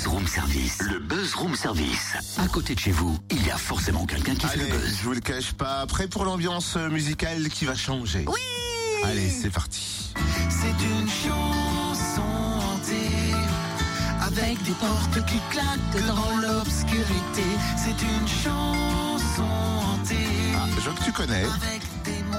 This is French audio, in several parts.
Buzz Room Service. Le Buzz Room Service. À côté de chez vous, il y a forcément quelqu'un qui fait le buzz. je vous le cache pas. Prêt pour l'ambiance musicale qui va changer Oui Allez, c'est parti. C'est une chanson hantée Avec des portes qui claquent dans l'obscurité C'est une chanson hantée Ah, je vois que tu connais. Avec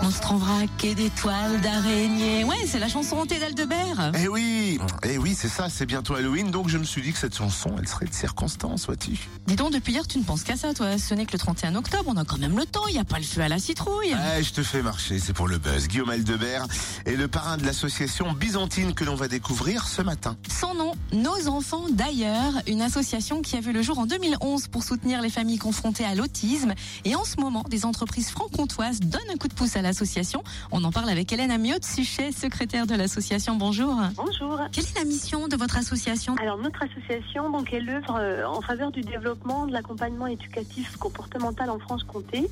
Monstre en vrac et des toiles d'araignée. Ouais, c'est la chanson hantée d'Aldebert. Eh oui, eh oui, c'est ça, c'est bientôt Halloween, donc je me suis dit que cette chanson, elle serait de circonstance, vois-tu. Dis donc, depuis hier, tu ne penses qu'à ça, toi. Ce n'est que le 31 octobre, on a quand même le temps, il n'y a pas le feu à la citrouille. Eh, je te fais marcher, c'est pour le buzz. Guillaume Aldebert est le parrain de l'association byzantine que l'on va découvrir ce matin. Son nom, Nos enfants d'ailleurs, une association qui a vu le jour en 2011 pour soutenir les familles confrontées à l'autisme. Et en ce moment, des entreprises franc-comtoises donnent un coup de pouce à l'association. On en parle avec Hélène Amiot Suchet, secrétaire de l'association. Bonjour. Bonjour. Quelle est la mission de votre association? Alors notre association, donc, elle œuvre euh, en faveur du développement de l'accompagnement éducatif comportemental en Franche-Comté,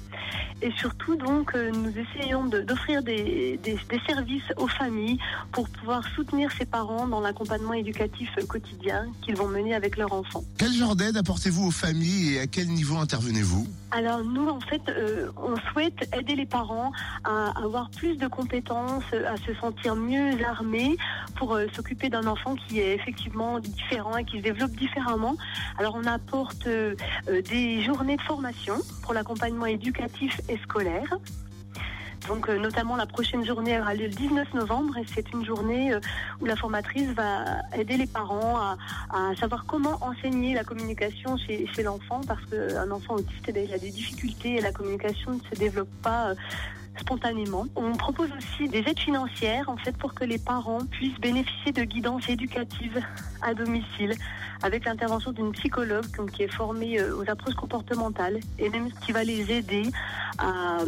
et surtout donc euh, nous essayons de- d'offrir des, des- des services aux familles pour pouvoir soutenir ces parents dans l'accompagnement éducatif quotidien qu'ils vont mener avec leurs enfants. Quel genre d'aide apportez-vous aux familles et à quel niveau intervenez-vous? Alors nous en fait, euh, on souhaite aider les parents à avoir plus de compétences, à se sentir mieux armés pour euh, s'occuper d'un enfant qui est effectivement différent et qui se développe différemment. Alors on apporte euh, des journées de formation pour l'accompagnement éducatif et scolaire. Donc euh, notamment la prochaine journée aura lieu le 19 novembre et c'est une journée euh, où la formatrice va aider les parents à, savoir comment enseigner la communication chez, chez l'enfant parce qu'un enfant autiste eh il a des difficultés et la communication ne se développe pas euh, spontanément. On propose aussi des aides financières en fait pour que les parents puissent bénéficier de guidance éducative à domicile avec l'intervention d'une psychologue qui est formée euh, aux approches comportementales et même qui va les aider à,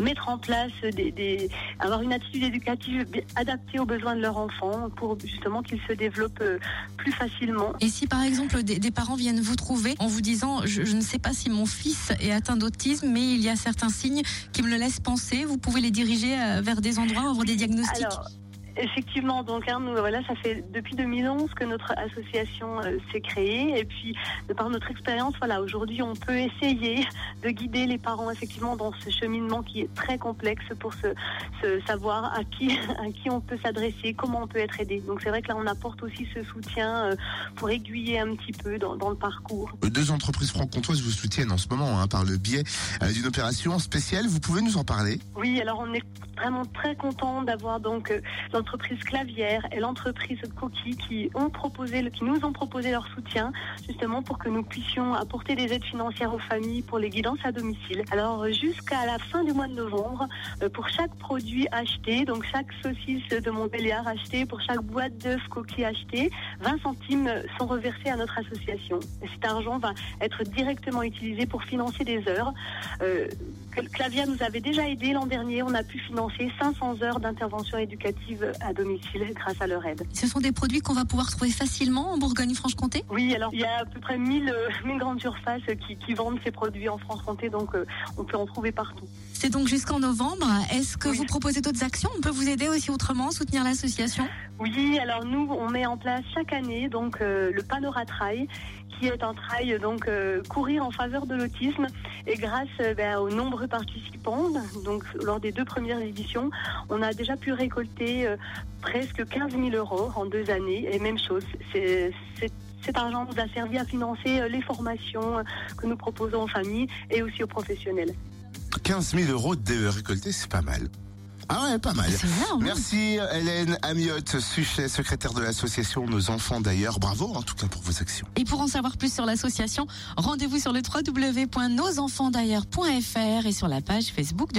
mettre en place des, avoir une attitude éducative adaptée aux besoins de leur enfant pour justement qu'ils se développent euh, plus facilement. Et si par exemple des, parents viennent vous trouver en vous disant je, je ne sais pas si mon fils est atteint d'autisme mais il y a certains signes qui me le laissent penser, vous pouvez les diriger euh, vers des endroits, vers des diagnostics? Effectivement, donc hein, nous, voilà, ça fait depuis 2011 que notre association euh, s'est créée et puis de par notre expérience, voilà, aujourd'hui on peut essayer de guider les parents effectivement dans ce cheminement qui est très complexe pour se, se savoir à qui à qui on peut s'adresser, comment on peut être aidé. Donc c'est vrai que là on apporte aussi ce soutien euh, pour aiguiller un petit peu dans, dans le parcours. Deux entreprises franc-comtoises vous soutiennent en ce moment hein, par le biais euh, d'une opération spéciale. Vous pouvez nous en parler? Oui, alors on est vraiment très content d'avoir donc l'entreprise Clavière et l'entreprise Coquille qui nous ont proposé leur soutien justement pour que nous puissions apporter des aides financières aux familles pour les guidances à domicile. Alors jusqu'à la fin du mois de novembre, euh, pour chaque produit acheté, donc chaque saucisse de Montbéliard achetée, pour chaque boîte d'œufs Coquille achetée, 20 centimes sont reversés à notre association. Et cet argent va être directement utilisé pour financer des heures. Euh, Clavia nous avait déjà aidé l'an dernier. On a pu financer 500 heures d'intervention éducative à domicile grâce à leur aide. Ce sont des produits qu'on va pouvoir trouver facilement en Bourgogne-Franche-Comté? Oui, alors il y a à peu près 1000, euh, 1000 grandes surfaces qui, qui vendent ces produits en France-Comté, donc euh, on peut en trouver partout. C'est donc jusqu'en novembre. Est-ce que Oui. vous proposez d'autres actions? On peut vous aider aussi autrement, soutenir l'association? Oui, alors nous, on met en place chaque année donc euh, le Panora Trail, qui est un trail donc euh, courir en faveur de l'autisme. Et grâce euh, ben, aux nombreux participants, donc lors des deux premières éditions, on a déjà pu récolter euh, presque 15 000 euros en deux années. Et même chose, c'est c'est- cet argent nous a servi à financer euh, les formations euh, que nous proposons aux familles et aussi aux professionnels. 15 000 euros de récoltés, c'est pas mal. Ah ouais, pas mal. C'est énorme. Merci Hélène Amiotte, Suchet, secrétaire de l'association Nos Enfants d'ailleurs. Bravo en tout cas pour vos actions. Et pour en savoir plus sur l'association, rendez-vous sur le www.nosenfantsdailleurs.fr et sur la page Facebook de